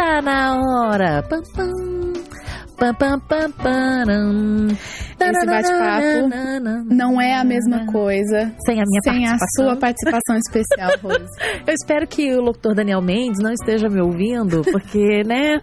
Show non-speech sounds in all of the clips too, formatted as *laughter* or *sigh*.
Tá na hora. Pam, pam. Pam, pam, pam, param. Esse bate-papo não é a mesma coisa Sem a minha sem a participação. sua participação especial, *laughs* Rose. Eu espero que o locutor Daniel Mendes não esteja me ouvindo, porque, né?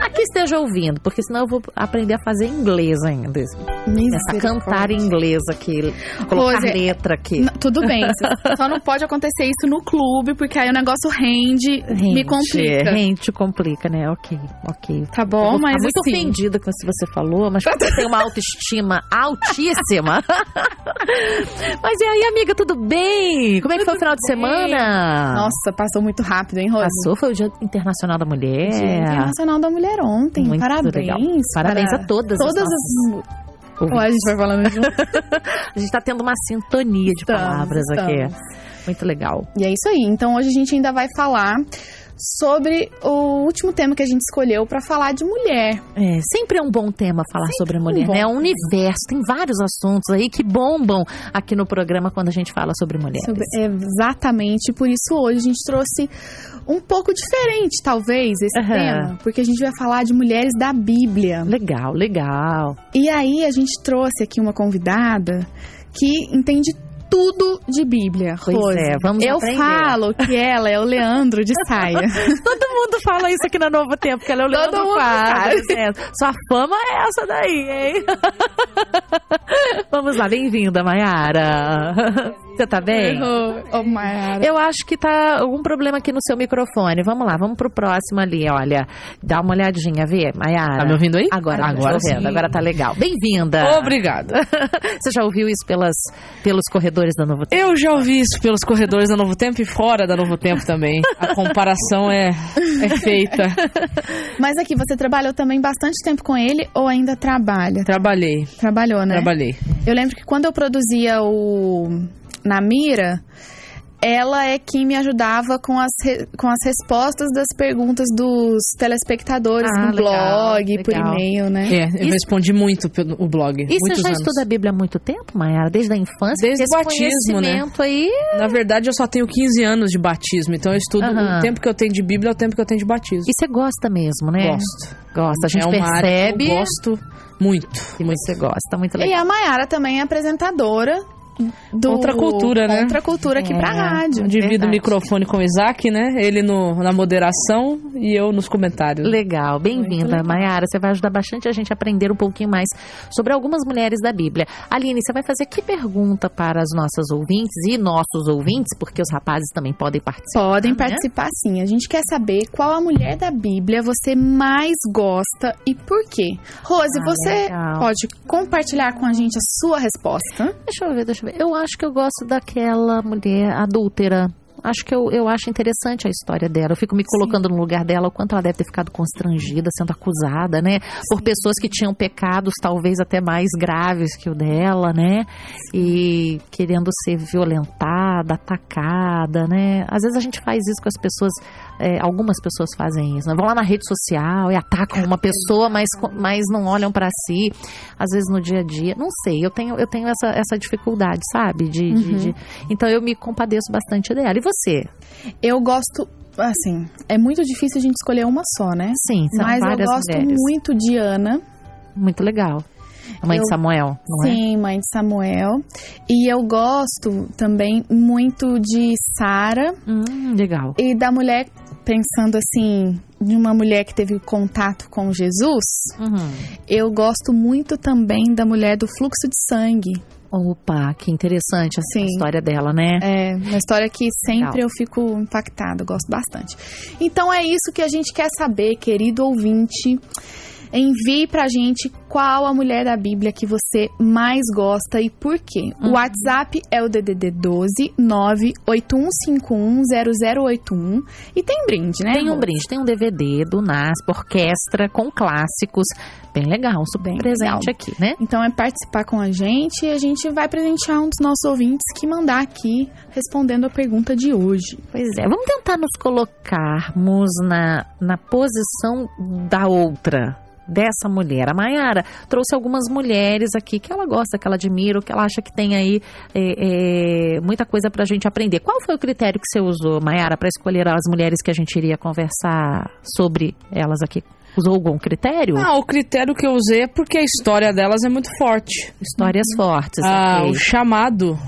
Aqui esteja ouvindo, porque senão eu vou aprender a fazer inglês ainda. Essa cantar em inglês aqui, colocar Rose, letra aqui. Tudo bem, *laughs* só não pode acontecer isso no clube, porque aí o negócio rende, me complica. Rente complica, né? Ok, ok. Tá Eu bom, mas muito assim, ofendida com o que você falou, mas você tem uma autoestima *laughs* altíssima. *laughs* mas e aí, amiga, tudo bem? Como é que foi o final de bem. semana? Nossa, passou muito rápido, hein, Rose? Passou, foi o Dia Internacional da Mulher. Dia Internacional da Mulher ontem. Muito Parabéns. legal. Parabéns para a todas. Todas as Ó, a gente vai falando junto. *laughs* A gente tá tendo uma sintonia de Estamos, palavras aqui. estamos. Muito legal. E é isso aí. Então hoje a gente ainda vai falar sobre o último tema que a gente escolheu pra falar de mulher. É, sempre é um bom tema falar sobre a mulher, bom né? É um universo, tem vários assuntos aí que bombam aqui no programa quando a gente fala sobre mulheres. Sobre- exatamente. Por isso hoje a gente trouxe um pouco diferente, talvez, esse Aham. tema. Porque a gente vai falar de mulheres da Bíblia. Legal, legal. E aí a gente trouxe aqui uma convidada que entende tudo de Bíblia. Pois Rose. é, vamos Eu aprender. falo que ela é o Leandro de saia. *laughs* Todo mundo fala isso aqui na Novo Tempo, que ela é o Todo Leandro Quadros. é. Sua fama é essa daí, hein? *laughs* Vamos lá, bem-vinda, Mayara. *laughs* Você tá bem? Ô, Mayara. Eu acho que tá algum problema aqui no seu microfone. Vamos lá, vamos pro próximo ali, olha. Dá uma olhadinha, vê, Mayara. Tá me ouvindo aí? Agora, Agora estou vendo, agora tá legal. Bem-vinda. Obrigada. *laughs* Você já ouviu isso pelas, pelos corredores da Novo Tempo? Eu já ouvi isso pelos corredores da Novo Tempo e fora da Novo Tempo também. A *laughs* comparação é, é feita. Mas aqui, você trabalhou também bastante tempo com ele ou ainda trabalha? Trabalhei, Trabalhou, né? trabalhei. Eu lembro que quando eu produzia o Na Mira, ela é quem me ajudava com as, re- com as respostas das perguntas dos telespectadores Ah, no legal, blog, por legal. e-mail, né? É, eu Isso- respondi muito pelo o blog. E você já anos. estuda a Bíblia há muito tempo, Mayara? Desde a infância? Desde o batismo, né? conhecimento aí... Na verdade, eu só tenho 15 anos de batismo, então eu estudo o tempo que eu tenho de Bíblia é o tempo que eu tenho de batismo. E você gosta mesmo, né? Gosto. Gosta. A gente é uma área percebe que eu gosto muito. que você gosta. Muito E legal. a Mayara também é apresentadora do Outra cultura, né? Outra cultura aqui É. pra rádio. Eu divido Verdade. o microfone com o Isaac, né? Ele no, na moderação e eu nos comentários. Legal, bem-vinda. Mayara. Você vai ajudar bastante a gente a aprender um pouquinho mais sobre algumas mulheres da Bíblia. Aline, você vai fazer que pergunta para as nossas ouvintes e nossos ouvintes, porque os rapazes também podem participar. Podem né? participar sim. A gente quer saber qual a mulher da Bíblia você mais gosta e por quê. Rose, Ah, você legal. pode compartilhar com a gente a sua resposta? Deixa eu ver, deixa eu ver. Eu acho que eu gosto daquela mulher adúltera. Acho que eu, eu acho interessante a história dela. Eu fico me colocando no lugar dela, o quanto ela deve ter ficado constrangida, sendo acusada, né? Por pessoas que tinham pecados talvez até mais graves que o dela, né? E querendo ser violentada, atacada, né? Às vezes a gente faz isso com as pessoas, é, algumas pessoas fazem isso, né? Vão lá na rede social e atacam uma pessoa, mas, mas não olham pra si às vezes no dia a dia. Não sei, eu tenho, eu tenho essa, essa dificuldade, sabe? De, de- Uhum. de- Então eu me compadeço bastante dela. E você? Eu gosto, assim, é muito difícil a gente escolher uma só, né? Sim, são Mas eu gosto mulheres. muito de Ana. Muito legal. A mãe Eu- de Samuel, não é? Sim, mãe de Samuel. E eu gosto também muito de Sara Hum, legal. e da mulher, pensando assim, de uma mulher que teve contato com Jesus. Uhum. Eu gosto muito também da mulher do fluxo de sangue. Opa, que interessante essa Sim. história dela, né? É uma história que sempre Legal. eu fico impactada, gosto bastante. Então é isso que a gente quer saber, querido ouvinte. Envie pra gente qual a mulher da Bíblia que você mais gosta e por quê. Uhum. O WhatsApp é o DDD 12 981510081 e tem brinde, né? Tem um brinde, tem um DVD do NASP, orquestra com clássicos. Bem legal, super Bem presente legal. aqui, né? Então é participar com a gente e a gente vai presentear um dos nossos ouvintes que mandar aqui respondendo a pergunta de hoje. Pois é, vamos tentar nos colocarmos na, na posição da outra. Dessa mulher. A Mayara trouxe algumas mulheres aqui que ela gosta, que ela admira, que ela acha que tem aí é, é, muita coisa pra gente aprender. Qual foi o critério que você usou, Mayara, para escolher as mulheres que a gente iria conversar sobre elas aqui? Usou algum critério? Não, o critério que eu usei é porque a história delas é muito forte. Histórias fortes. Ah, ok. O chamado,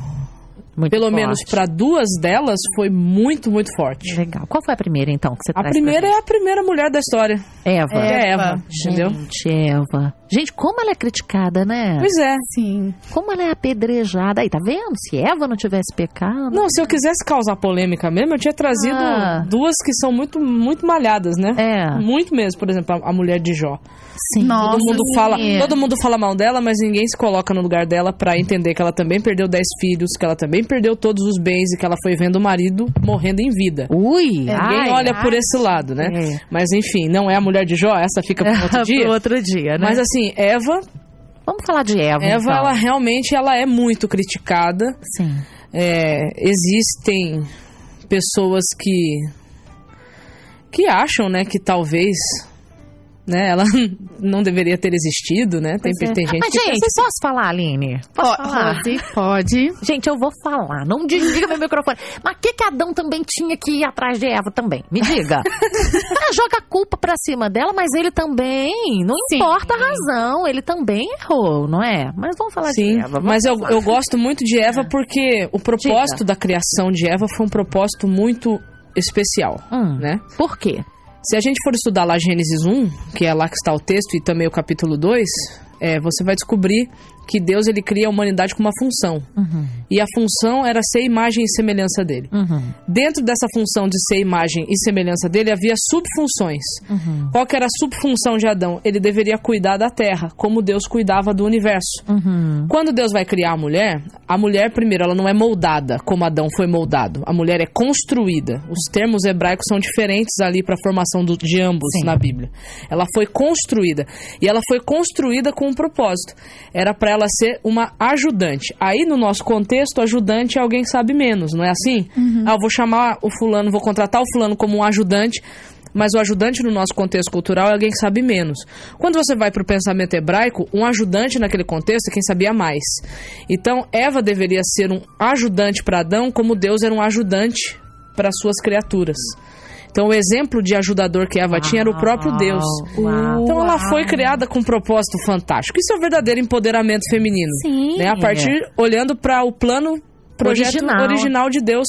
Muito pelo forte. menos para duas delas, foi muito, muito forte. Legal. Qual foi a primeira, então, que você A primeira é a primeira mulher da história. Eva. É Eva. Eva, entendeu? Gente, Eva. Gente, como ela é criticada, né? Pois é. Sim. Como ela é apedrejada. Aí, tá vendo? Se Eva não tivesse pecado. Não, se eu quisesse causar polêmica mesmo, eu tinha trazido Ah. duas que são muito, muito malhadas, né? É. Muito mesmo, por exemplo, a, a mulher de Jó. Sim. Nossa, todo mundo sim. fala, todo mundo fala mal dela, mas ninguém se coloca no lugar dela pra entender que ela também perdeu dez filhos, que ela também perdeu todos os bens e que ela foi vendo o marido morrendo em vida. Ui, É, ai, Ninguém olha ai. por esse lado, né? É. Mas enfim, não é a mulher de Jó, essa fica para outro *laughs* dia. Pro outro dia, né? Mas assim, Eva, Vamos falar de Eva, Eva, então. ela realmente ela é muito criticada. Sim. É, existem pessoas que que acham, né, que talvez, né, ela *laughs* não deveria ter existido, né? Tem, é. tem gente Mas, que gente, assim. posso falar, Aline? Posso Po- falar? Rose, pode. Gente, eu vou falar. Não desliga meu microfone. Mas o que, que Adão também tinha que ir atrás de Eva também? Me diga. *laughs* ah, joga a culpa pra cima dela, mas ele também. Não Sim. importa a razão. Ele também errou, não é? Mas vamos falar Sim, de Eva. mas eu, eu gosto muito de Eva *laughs* porque o propósito da criação de Eva foi um propósito muito especial, Hum, né? Por quê? Se a gente for estudar lá Gênesis 1, que é lá que está o texto, e também o capítulo 2, é, você vai descobrir que Deus ele cria a humanidade com uma função. Uhum, E a função era ser imagem e semelhança dele. uhum, Dentro dessa função de ser imagem e semelhança dele, havia subfunções. uhum, Qual que era a subfunção de Adão? Ele deveria cuidar da terra, como Deus cuidava do universo. uhum. Quando Deus vai criar a mulher, a mulher, primeiro, ela não é moldada como Adão foi moldado. A mulher é construída. Os termos hebraicos são diferentes ali para a formação do- de ambos Sim. na Bíblia. Ela foi construída. E ela foi construída com um propósito. Era para ela ser uma ajudante. Aí, no nosso contexto, ajudante é alguém que sabe menos, não é assim? Ah, eu vou chamar o fulano, vou contratar o fulano como um ajudante. Mas o ajudante no nosso contexto cultural é alguém que sabe menos. Quando você vai para o pensamento hebraico, um ajudante naquele contexto é quem sabia mais. Então, Eva deveria ser um ajudante para Adão, como Deus era um ajudante para suas criaturas. Então, o exemplo de ajudador que Eva tinha era o próprio Deus. Uau. Então, ela foi criada com um propósito fantástico. Isso é o verdadeiro empoderamento feminino. Sim. Né? A partir, olhando para o plano, projeto Original. original de Deus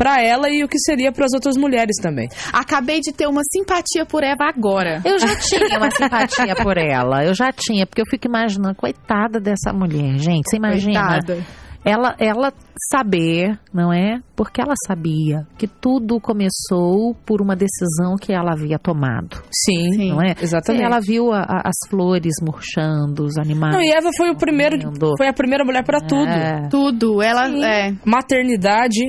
para ela e o que seria para as outras mulheres também. Acabei de ter uma simpatia por Eva agora. Eu já tinha uma simpatia por ela. Eu já tinha, porque eu fico imaginando, coitada dessa mulher, gente. Você imagina? Coitada. Ela, ela saber, não é? Porque ela sabia que tudo começou por uma decisão que ela havia tomado, Sim, Sim. não é? exatamente. Ela viu a- a- as flores murchando, os animais. Não, e Eva foi o primeiro, foi a primeira mulher para tudo. É. Tudo. Ela Sim. é. Maternidade,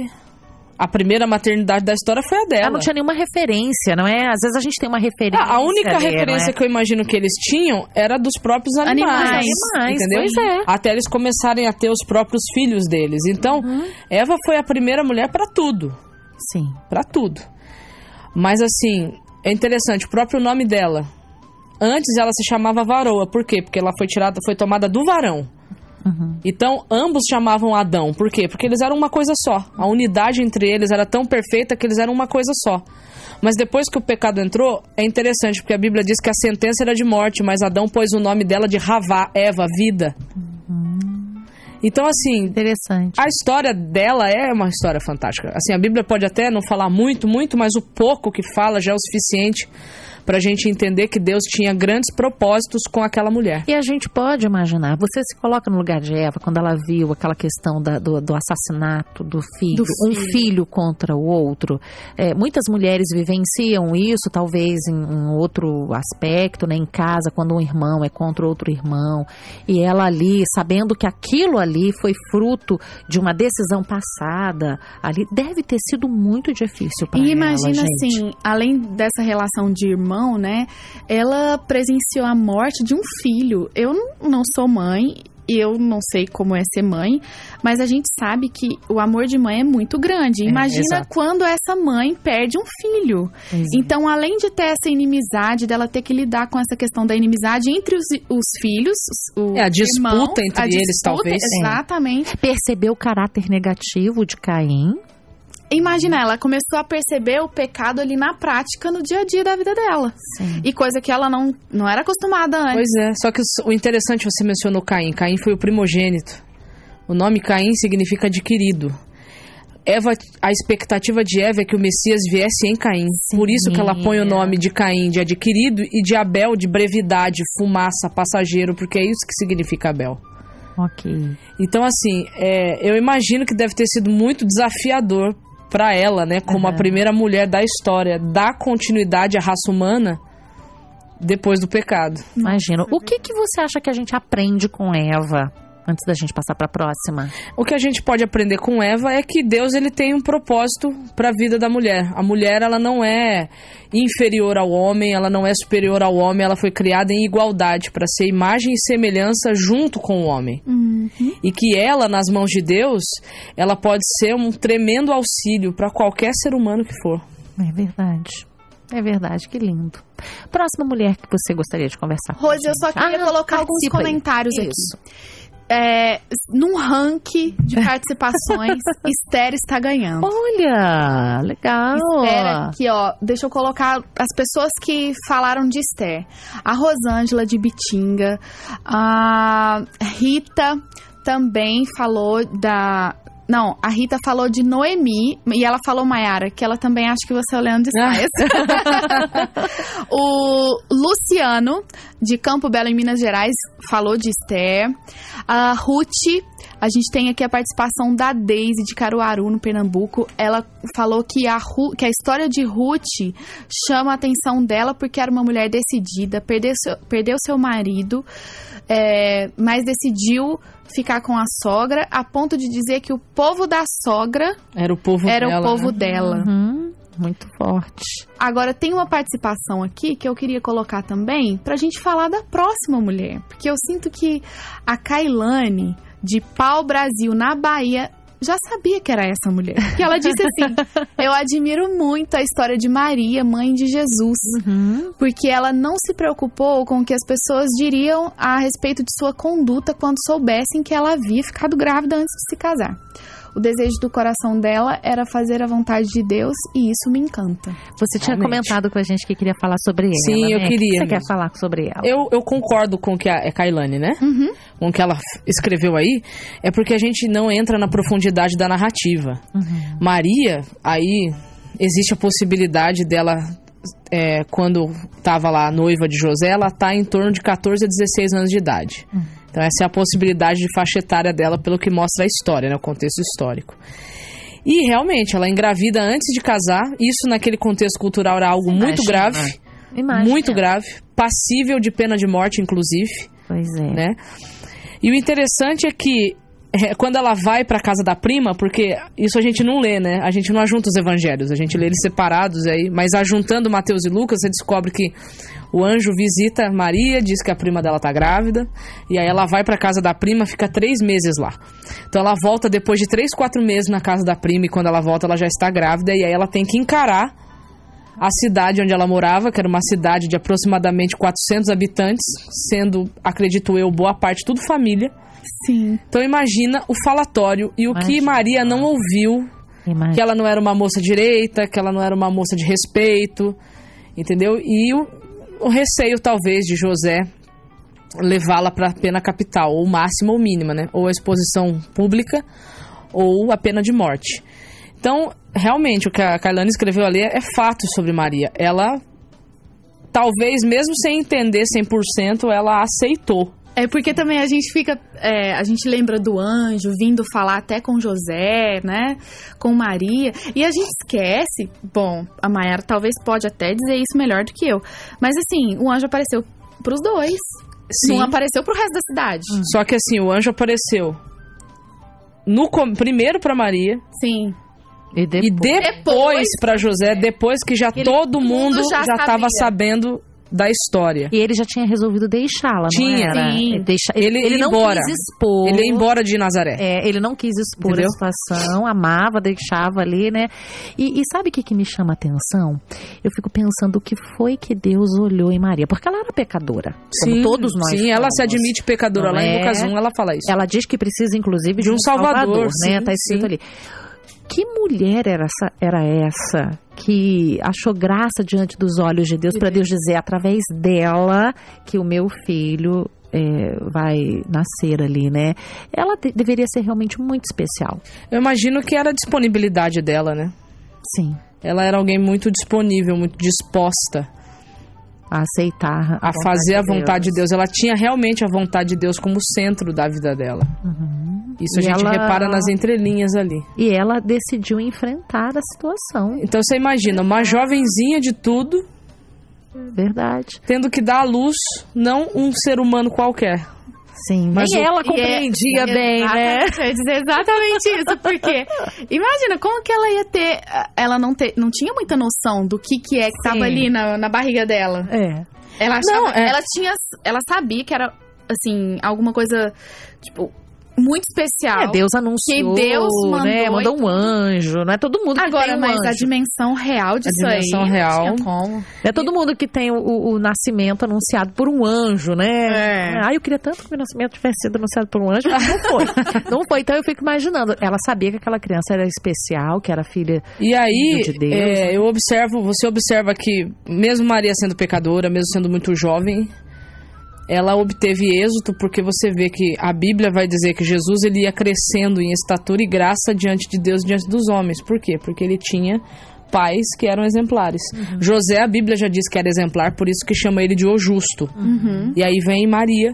a primeira maternidade da história foi a dela. Ela não tinha nenhuma referência, não é? Às vezes a gente tem uma referência. Ah, a única ali, não referência é? que eu imagino que eles tinham era dos próprios animais. Animais. Animais, entendeu? pois é. Até eles começarem a ter os próprios filhos deles. Então, Uhum. Eva foi a primeira mulher para tudo. Sim. Pra tudo. Mas assim, é interessante, o próprio nome dela. Antes ela se chamava Varoa. Por quê? Porque ela foi tirada, foi tomada do varão. Uhum. Então, ambos chamavam Adão. Por quê? Porque eles eram uma coisa só. A unidade entre eles era tão perfeita que eles eram uma coisa só. Mas depois que o pecado entrou, é interessante, porque a Bíblia diz que a sentença era de morte, mas Adão pôs o nome dela de Ravá, Eva, vida. Então, assim, Interessante. a história dela é uma história fantástica. Assim, a Bíblia pode até não falar muito, muito, mas o pouco que fala já é o suficiente pra gente entender que Deus tinha grandes propósitos com aquela mulher. E a gente pode imaginar, você se coloca no lugar de Eva quando ela viu aquela questão da- do, do assassinato do filho, Do um filho. filho contra o outro. É, muitas mulheres vivenciam isso, talvez em, em outro aspecto, né, em casa, quando um irmão é contra outro irmão. E ela ali, sabendo que aquilo ali foi fruto de uma decisão passada, ali deve ter sido muito difícil para ela. E imagina gente. assim, além dessa relação de irmão, né? Ela presenciou a morte de um filho. Eu não- sou mãe e eu não sei como é ser mãe, mas a gente sabe que o amor de mãe é muito grande. É, Imagina exato. quando essa mãe perde um filho. É. Então, além de ter essa inimizade, dela ter que lidar com essa questão da inimizade entre os, os filhos, os É, a disputa irmãos, entre a eles, disputa, talvez. É. Exatamente. Percebeu o caráter negativo de Caim. Imagina, ela começou a perceber o pecado ali na prática, no dia a dia da vida dela. Sim. E coisa que ela não, não era acostumada antes. Pois é, só que o- interessante você mencionou Caim. Caim foi o primogênito. O nome Caim significa adquirido. Eva, a expectativa de Eva é que o Messias viesse em Caim. Sim. Por isso que ela põe o nome de Caim de adquirido e de Abel de brevidade, fumaça, passageiro, porque é isso que significa Abel. Ok. Então, assim, é, eu imagino que deve ter sido muito desafiador para ela, né, como a Aham. primeira mulher da história, dar continuidade à raça humana depois do pecado. Imagino. O que, que você acha que a gente aprende com Eva? Antes da gente passar para a próxima. O que a gente pode aprender com Eva é que Deus ele tem um propósito para a vida da mulher. A mulher ela não é inferior ao homem, ela não é superior ao homem, ela foi criada em igualdade para ser imagem e semelhança junto com o homem. Uhum. E que ela nas mãos de Deus, ela pode ser um tremendo auxílio para qualquer ser humano que for. É verdade. É verdade, que lindo. Próxima mulher que você gostaria de conversar com a Rose, eu só queria Ah, colocar alguns comentários Isso. aqui. É, num ranking de participações, *laughs* Esther está ganhando. Olha, legal. Esther aqui, ó. Deixa eu colocar as pessoas que falaram de Esther. A Rosângela de Bitinga. A Rita também falou da. Não, a Rita falou de Noemi e ela falou, Mayara, que ela também acha que você é o Leandro de Saias. *laughs* o Luciano, de Campo Belo, em Minas Gerais, falou de Esther. A Ruth, a gente tem aqui a participação da Daisy, de Caruaru, no Pernambuco. Ela falou que a, Ru- que a história de Ruth chama a atenção dela porque era uma mulher decidida, perdeu seu, perdeu seu marido, é, mas decidiu ficar com a sogra, a ponto de dizer que o povo da sogra Era o povo era dela. o povo né? dela. Uhum, muito forte. Agora, tem uma participação aqui que eu queria colocar também pra gente falar da próxima mulher. Porque eu sinto que a Kailane, de Pau Brasil, na Bahia, já sabia que era essa mulher. Porque ela disse assim: *laughs* Eu admiro muito a história de Maria, mãe de Jesus. Uhum. Porque ela não se preocupou com o que as pessoas diriam a respeito de sua conduta quando soubessem que ela havia ficado grávida antes de se casar. O desejo do coração dela era fazer a vontade de Deus e isso me encanta. Você tinha Realmente. comentado com a gente que queria falar sobre ela. Sim, eu né? O que queria você quer falar sobre ela? Eu, eu concordo com o que a, é Kailane, né? Uhum. Com o que ela escreveu aí. É porque a gente não entra na profundidade da narrativa. Uhum. Maria, aí existe a possibilidade dela, é, quando estava lá noiva de José, ela tá em torno de 14 a 16 anos de idade. Então essa é a possibilidade de faixa etária dela, pelo que mostra a história, né, o contexto histórico. E realmente, ela engravida antes de casar. Isso naquele contexto cultural era algo muito Imagina. grave. Imagina. Muito grave. Passível de pena de morte, inclusive Pois é. né? E o interessante é que é, quando ela vai pra casa da prima, porque isso a gente não lê, né? A gente não ajunta os evangelhos, a gente lê eles separados aí, mas ajuntando Mateus e Lucas, você descobre que o anjo visita Maria, diz que a prima dela tá grávida, e aí ela vai pra casa da prima, fica três meses lá. Então ela volta depois de três, quatro meses na casa da prima, e quando ela volta ela já está grávida, e aí ela tem que encarar a cidade onde ela morava, que era uma cidade de aproximadamente 400 habitantes, sendo, acredito eu, boa parte tudo família. Sim. Então imagina o falatório e o que. Maria não ouviu, Imagina. que ela não era uma moça direita, que ela não era uma moça de respeito, entendeu? E o, o receio talvez de José levá-la para a pena capital, ou máxima ou mínima, né? Ou a exposição pública ou a pena de morte. Então, realmente, o que a Kailane escreveu ali é, é fato sobre Maria. Ela, talvez mesmo sem entender 100%, ela aceitou. É porque também a gente fica. é, a gente lembra do anjo vindo falar até com José, né? Com Maria. E a gente esquece. Bom, a Mayara talvez pode até dizer isso melhor do que eu. Mas assim, o anjo apareceu pros dois. Sim. Não apareceu pro resto da cidade. Só que assim, o anjo apareceu no primeiro para Maria Sim. E depois, e depois Depois- para José, depois que já Ele- todo mundo mundo já já estava sabendo da história. E ele já tinha resolvido deixá-la, não Tinha. era? Sim. Ele, deixa- ele, Ele ele não embora. quis expor. Ele ia embora de Nazaré. É, ele não quis expor Entendeu? a situação, amava, deixava ali, né? E, e sabe o que, que me chama a atenção? Eu fico pensando o que foi que Deus olhou em Maria, porque ela era pecadora, como todos nós Sim, ela se admite pecadora. Não Lá em é? Lucas 1 ela fala isso. Ela diz que precisa, inclusive, de, De um Salvador, né? sim, Tá escrito sim. ali. Que mulher era essa, era essa que achou graça diante dos olhos de Deus para Deus dizer através dela que o meu filho é, vai nascer ali, né? Ela de- deveria ser realmente muito especial. Eu imagino que era a disponibilidade dela, né? Sim, Ela era alguém muito disponível, muito disposta a aceitar a fazer a vontade de Deus. Ela tinha realmente a vontade de Deus como centro da vida dela. Isso a E gente ela- repara nas entrelinhas ali. E ela decidiu enfrentar a situação, Então você imagina, uma jovenzinha de tudo, verdade. tendo que dar à luz, não um ser humano qualquer. Sim, Mas nem o- ela é- compreendia bem, né? Exatamente, Eu ia dizer exatamente isso, porque *laughs* imagina como que ela ia ter, ela não ter, não tinha muita noção do que que é que tava Sim. ali na, na barriga dela. É. Ela achava, Não, é- ela tinha, ela sabia que era assim, alguma coisa tipo muito especial. É, Deus anunciou, Que Deus né? mandou Mandou um anjo, não é todo mundo que Agora, tem um mas a dimensão real disso dimensão aí, real. não é todo mundo que tem o, o- nascimento anunciado por um anjo, né? É. Ah, eu queria tanto que meu nascimento tivesse sido anunciado por um anjo, mas não foi. *laughs* não foi. Então eu fico imaginando. Ela sabia que aquela criança era especial, que era filha. E aí, de Deus, é, né? eu observo, você observa que, mesmo Maria sendo pecadora, mesmo sendo muito jovem, ela obteve êxito porque você vê que a Bíblia vai dizer que Jesus ele ia crescendo em estatura e graça diante de Deus, diante dos homens. Por quê? Porque ele tinha pais que eram exemplares. Uhum. José, a Bíblia já diz que era exemplar, por isso que chama ele de o justo. Uhum. E aí vem Maria,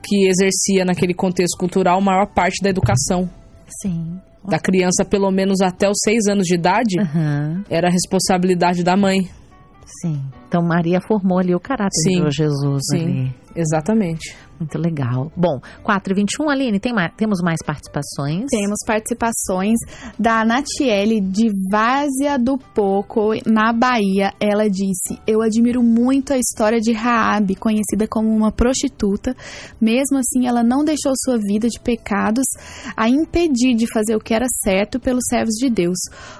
que exercia naquele contexto cultural a maior parte da educação Sim. da criança, pelo menos até os seis anos de idade, Aham. era a responsabilidade da mãe. Sim. Então Maria formou ali o caráter Sim. de Jesus Sim, ali. exatamente. Muito legal. Bom, 4 e 21, Aline, tem mais, temos mais participações? Temos participações da Natiele de Várzea do Poco, na Bahia. Ela disse: Eu admiro muito a história de Raabe, conhecida como uma prostituta. Mesmo assim, ela não deixou sua vida de pecados a impedir de fazer o que era certo pelos servos de Deus.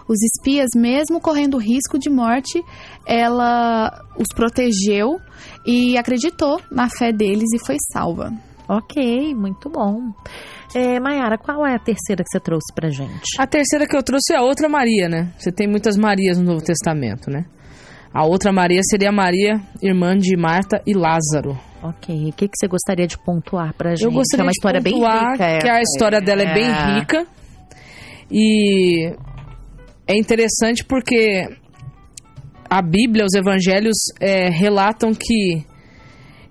Os espias, mesmo correndo risco de morte, ela os protegeu e acreditou na fé deles e foi salva. Ok, muito bom. É, Mayara, qual é a terceira que você trouxe pra gente? A terceira que eu trouxe é a outra Maria, né? Você tem muitas Marias no Novo Testamento, né? A outra Maria seria Maria, irmã de Marta e Lázaro. Ok, o que, que você gostaria de pontuar pra gente? Eu gostaria é uma de história bem pontuar rica. que a história dela é bem rica e é interessante porque a Bíblia, os Evangelhos é, relatam que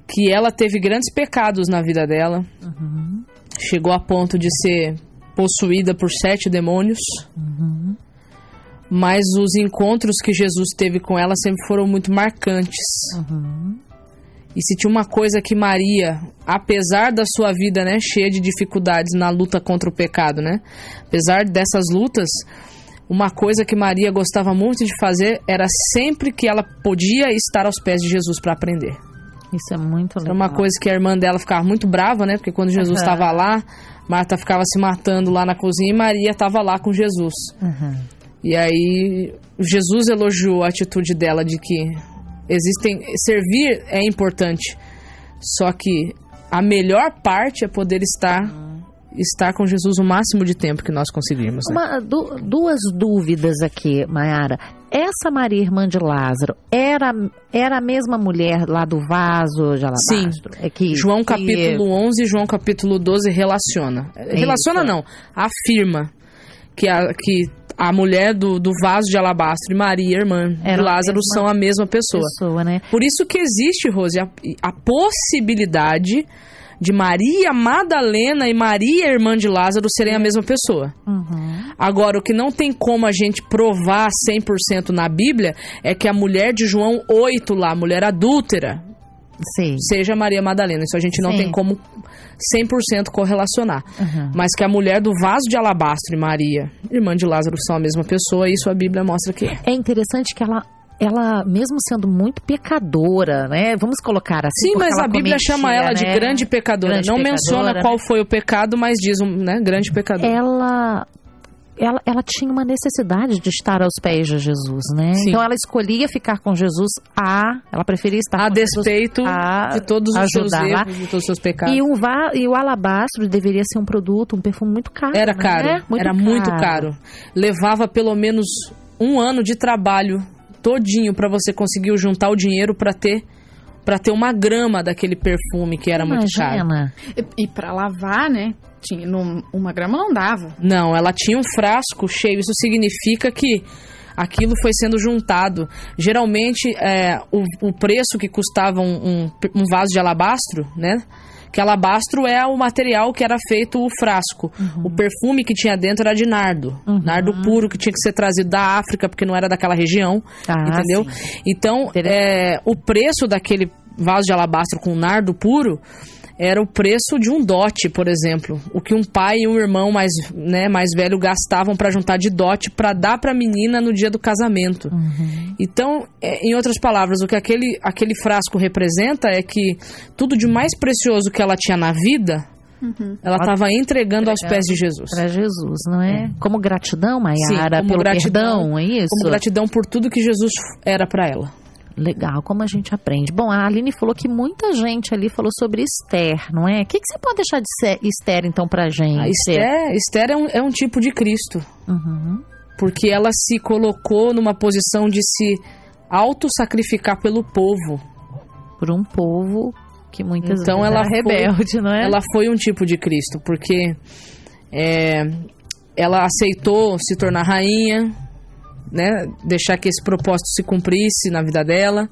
que ela teve grandes pecados na vida dela, chegou a ponto de ser possuída por sete demônios. Mas os encontros que Jesus teve com ela sempre foram muito marcantes. E se tinha uma coisa que Maria, apesar da sua vida, né, cheia de dificuldades na luta contra o pecado, né? Apesar dessas lutas, uma coisa que Maria gostava muito de fazer era sempre que ela podia estar aos pés de Jesus para aprender. Isso é muito Era legal. uma coisa que a irmã dela ficava muito brava, né? Porque quando Jesus estava lá, Marta ficava se matando lá na cozinha e Maria estava lá com Jesus. Uhum. E aí Jesus elogiou a atitude dela de que existem servir é importante, só que a melhor parte é poder estar estar com Jesus o máximo de tempo que nós conseguirmos. Né? Uma, du- duas dúvidas aqui, Mayara. Essa Maria, irmã de Lázaro, era, era a mesma mulher lá do vaso de alabastro? É que, João que- capítulo 11 e João capítulo 12 relaciona. Relaciona não, afirma que a, que a mulher do, do vaso de alabastro e Maria, irmã Era de a Lázaro, mesma são a mesma pessoa. pessoa, né? Por isso que existe, Rose, a, a possibilidade de Maria Madalena e Maria, irmã de Lázaro, serem a mesma pessoa. Uhum. Agora, o que não tem como a gente provar 100% na Bíblia é que a mulher de João 8 lá, mulher adúltera, Sim. seja Maria Madalena. Isso a gente não Sim. tem como 100% correlacionar. Uhum. Mas que a mulher do vaso de alabastro e Maria, irmã de Lázaro, são a mesma pessoa, isso a Bíblia mostra que é. É interessante que ela ela, mesmo sendo muito pecadora, né? Vamos colocar assim. Sim, mas a Bíblia cometia, chama ela de né? grande pecadora. Grande Não pecadora, menciona né? qual foi o pecado, mas diz um, né, grande pecador. ela, ela, ela tinha uma necessidade de estar aos pés de Jesus, né? Sim. Então ela escolhia ficar com Jesus a, ela preferia estar a com Jesus despeito a de todos os seus erros, de todos os seus pecados. E, um va e o alabastro deveria ser um produto, um perfume muito caro. Era né? caro, era muito caro. Levava pelo menos um ano de trabalho todinho pra você conseguir juntar o dinheiro pra ter para ter uma grama daquele perfume que era muito caro. Imagina. E, e para lavar, né? Tinha, num- uma grama não dava. Não, ela tinha um frasco cheio. Isso significa que aquilo foi sendo juntado. Geralmente, é, o, o preço que custava um, um- um vaso de alabastro, né? Que alabastro é o material que era feito o frasco. O perfume que tinha dentro era de nardo. Uhum. Nardo puro que tinha que ser trazido da África, porque não era daquela região. Ah, entendeu? sim. Então, é, o preço daquele vaso de alabastro com nardo puro era o preço de um dote, por exemplo. O que um pai e um irmão mais, né, mais velho gastavam para juntar de dote para dar para a menina no dia do casamento. Então, é, em outras palavras, o que aquele, aquele frasco representa é que tudo de mais precioso que ela tinha na vida, ela estava entregando aos pés de Jesus. Para Jesus, não é? Como gratidão, Maiara, como pelo gratidão, perdão, é isso? Como gratidão por tudo que Jesus era para ela. Legal, como a gente aprende. Bom, a Aline falou que muita gente ali falou sobre Esther, não é? O que, que você pode deixar de ser Esther, então, pra gente? A Esther, Esther é, um, é um tipo de Cristo. Uhum. Porque ela se colocou numa posição de se auto-sacrificar pelo povo. Por um povo que muitas Então vezes ela era foi- rebelde, não é? Ela foi um tipo de Cristo, porque é, ela aceitou se tornar rainha, né? Deixar que esse propósito se cumprisse na vida dela.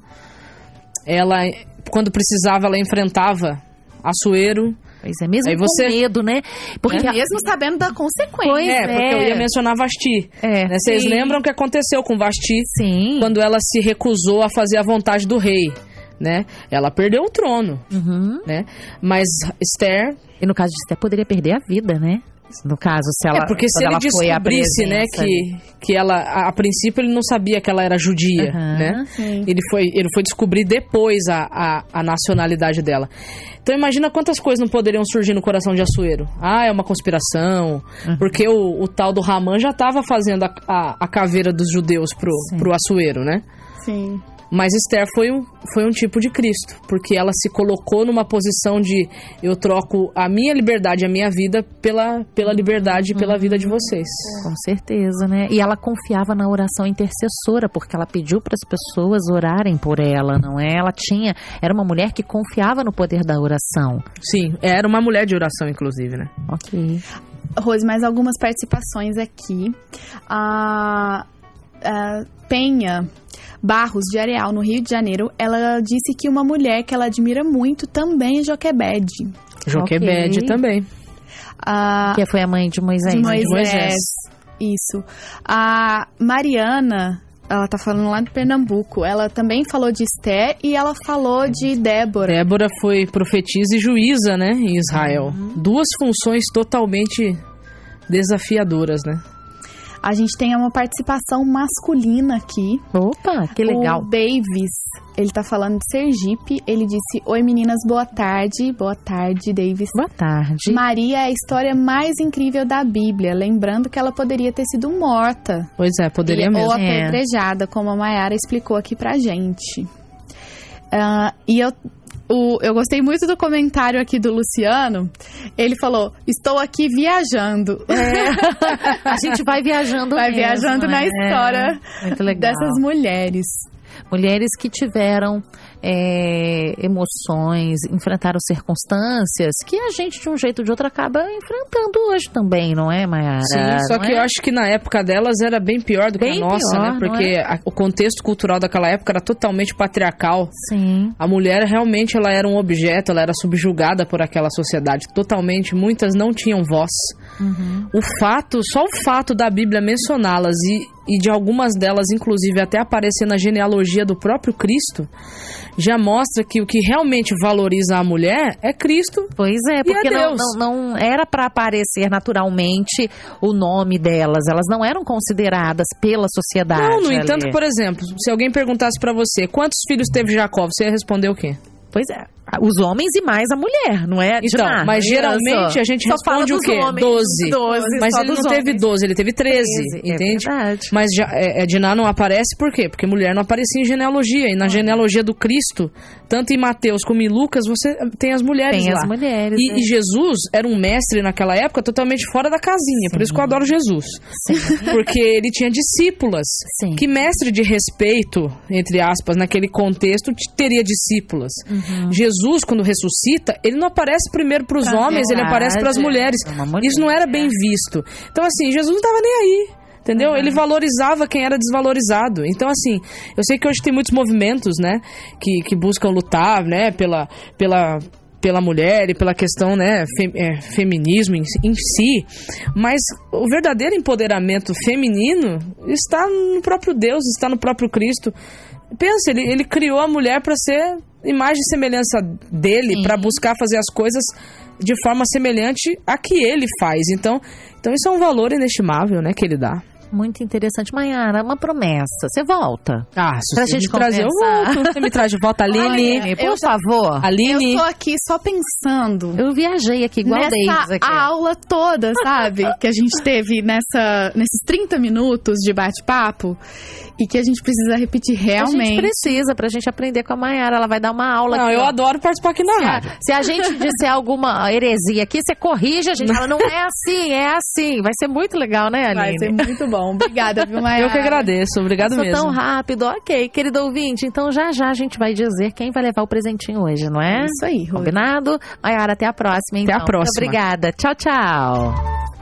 Ela, quando precisava, ela enfrentava Assuero. Pois é, mesmo Aí você- com medo, né? Porque E mesmo sabendo da consequência. Pois é, porque eu ia mencionar Vasti. É, né? Vocês sim. lembram o que aconteceu com Vasti? Sim. quando ela se recusou a fazer a vontade do rei, né? Ela perdeu o trono, Uhum. né? Mas Esther, E no caso de Esther, poderia perder a vida, né? No caso, se ela. é porque se ele descobrisse, né, que que ela a, a princípio ele não sabia que ela era judia, Aham. né? Sim. Ele foi ele foi descobrir depois a, a, a nacionalidade dela. Então imagina quantas coisas não poderiam surgir no coração de Assuero. Ah, é uma conspiração, Uhum. porque o, o tal do Ramã já estava fazendo a, a, a caveira dos judeus pro, Sim. pro Assuero, né? Sim. Mas Esther foi um, foi um tipo de Cristo, porque ela se colocou numa posição de eu troco a minha liberdade, a minha vida, pela, pela liberdade e pela vida de vocês. Com certeza, né? E ela confiava na oração intercessora, porque ela pediu para as pessoas orarem por ela, não é? Ela tinha, era uma mulher que confiava no poder da oração. Sim, era uma mulher de oração, inclusive, né? Ok. Rose, mais algumas participações aqui. A, a Penha Barros, de Areal, no Rio de Janeiro, ela disse que uma mulher que ela admira muito também é Joquebede. Joquebede Ok. também. Que foi a mãe de Moisés. de né? Moisés. Moisés. Isso. A Mariana, ela tá falando lá de Pernambuco, ela também falou de Esther e ela falou de Débora. Débora foi profetisa e juíza, né, em Israel. Duas funções totalmente desafiadoras, né? A gente tem uma participação masculina aqui. Opa, que legal. O Davis, ele tá falando de Sergipe. Ele disse: Oi meninas, boa tarde. Boa tarde, Davis. Boa tarde. Maria é a história mais incrível da Bíblia. Lembrando que ela poderia ter sido morta. Pois é, poderia ou mesmo. apedrejada, como a Mayara explicou aqui pra gente. Ah, e eu, o- eu gostei muito do comentário aqui do Luciano. Ele falou: Estou aqui viajando. *laughs* A gente vai viajando Vai mesmo, viajando na né? história Muito legal. dessas mulheres. Mulheres que tiveram é, emoções, enfrentaram circunstâncias que a gente, de um jeito ou de outro, acaba enfrentando hoje também, não é, Mayara? Sim, só Não que é? eu acho que na época delas era bem pior do que Bem a nossa, pior, né? Porque é? a- o contexto cultural daquela época era totalmente patriarcal. Sim. A mulher realmente ela era um objeto, ela era subjugada por aquela sociedade. Totalmente, muitas não tinham voz. Uhum. O fato, só o fato da Bíblia mencioná-las e e de algumas delas, inclusive, até aparecer na genealogia do próprio Cristo, já mostra que o que realmente valoriza a mulher é Cristo. Pois é, porque é não, não, não era para aparecer naturalmente o nome delas. Elas não eram consideradas pela sociedade. Não, no ali. entanto, por exemplo, se alguém perguntasse pra você quantos filhos teve Jacó, você ia responder o quê? Pois é. Os homens e mais a mulher, não é? Então, mas geralmente a gente Só fala responde o quê? homens, 12. 12, Mas ele não dos teve homens. 12, ele teve 13, 13, é entende? verdade. Mas já, é, é, Diná não aparece por quê? Porque mulher não aparecia em genealogia. E na genealogia do Cristo, tanto em Mateus como em Lucas, você tem as mulheres Tem lá. as mulheres. E, né? e Jesus era um mestre naquela época totalmente fora da casinha. Por isso que eu adoro Jesus. *laughs* Porque ele tinha discípulas. Sim. Que mestre de respeito, entre aspas, naquele contexto, teria discípulas. Uhum. Jesus, quando ressuscita, ele não aparece primeiro para os homens, ele aparece para as mulheres. É mulher. Isso não era bem visto. Então, assim, Jesus não estava nem aí. Entendeu? Uhum. Ele valorizava quem era desvalorizado. Então, assim, eu sei que hoje tem muitos movimentos, né, que, que buscam lutar, né, pela, pela, pela mulher e pela questão, né, fe- é, feminismo em, em si, mas o verdadeiro empoderamento feminino está no próprio Deus, está no próprio Cristo. Pensa, ele, ele criou a mulher para ser imagem e semelhança dele, para buscar fazer as coisas de forma semelhante a que ele faz. Então, então isso é um valor inestimável, né, que ele dá. Muito interessante. Maiara, uma promessa. Você volta. Ah, se Pra você gente me trazer, eu volto. Você me traz de volta, Aline. Aline, por já- favor. Aline. Eu tô aqui só pensando Eu viajei aqui igual nessa aqui. aula toda, sabe? *laughs* que a gente teve nessa, nesses 30 minutos de bate-papo e que a gente precisa repetir A gente realmente. precisa pra gente aprender com a Maiara. Ela vai dar uma aula Não, aqui. eu ó. adoro participar aqui na Se a, rádio. se a gente *laughs* disser alguma heresia aqui, você corrige a gente. Fala, não é assim, é assim. Vai ser muito legal, né, Aline? Vai ser muito bom. Obrigada, viu, Maia? Eu que agradeço, obrigado Passou mesmo. tão rápido. Ok, querido ouvinte. Então já já a gente vai dizer quem vai levar o presentinho hoje, não é? Isso aí, Rô. Combinado? Maiara, até a próxima, então. a próxima. Muito obrigada. Tchau, tchau.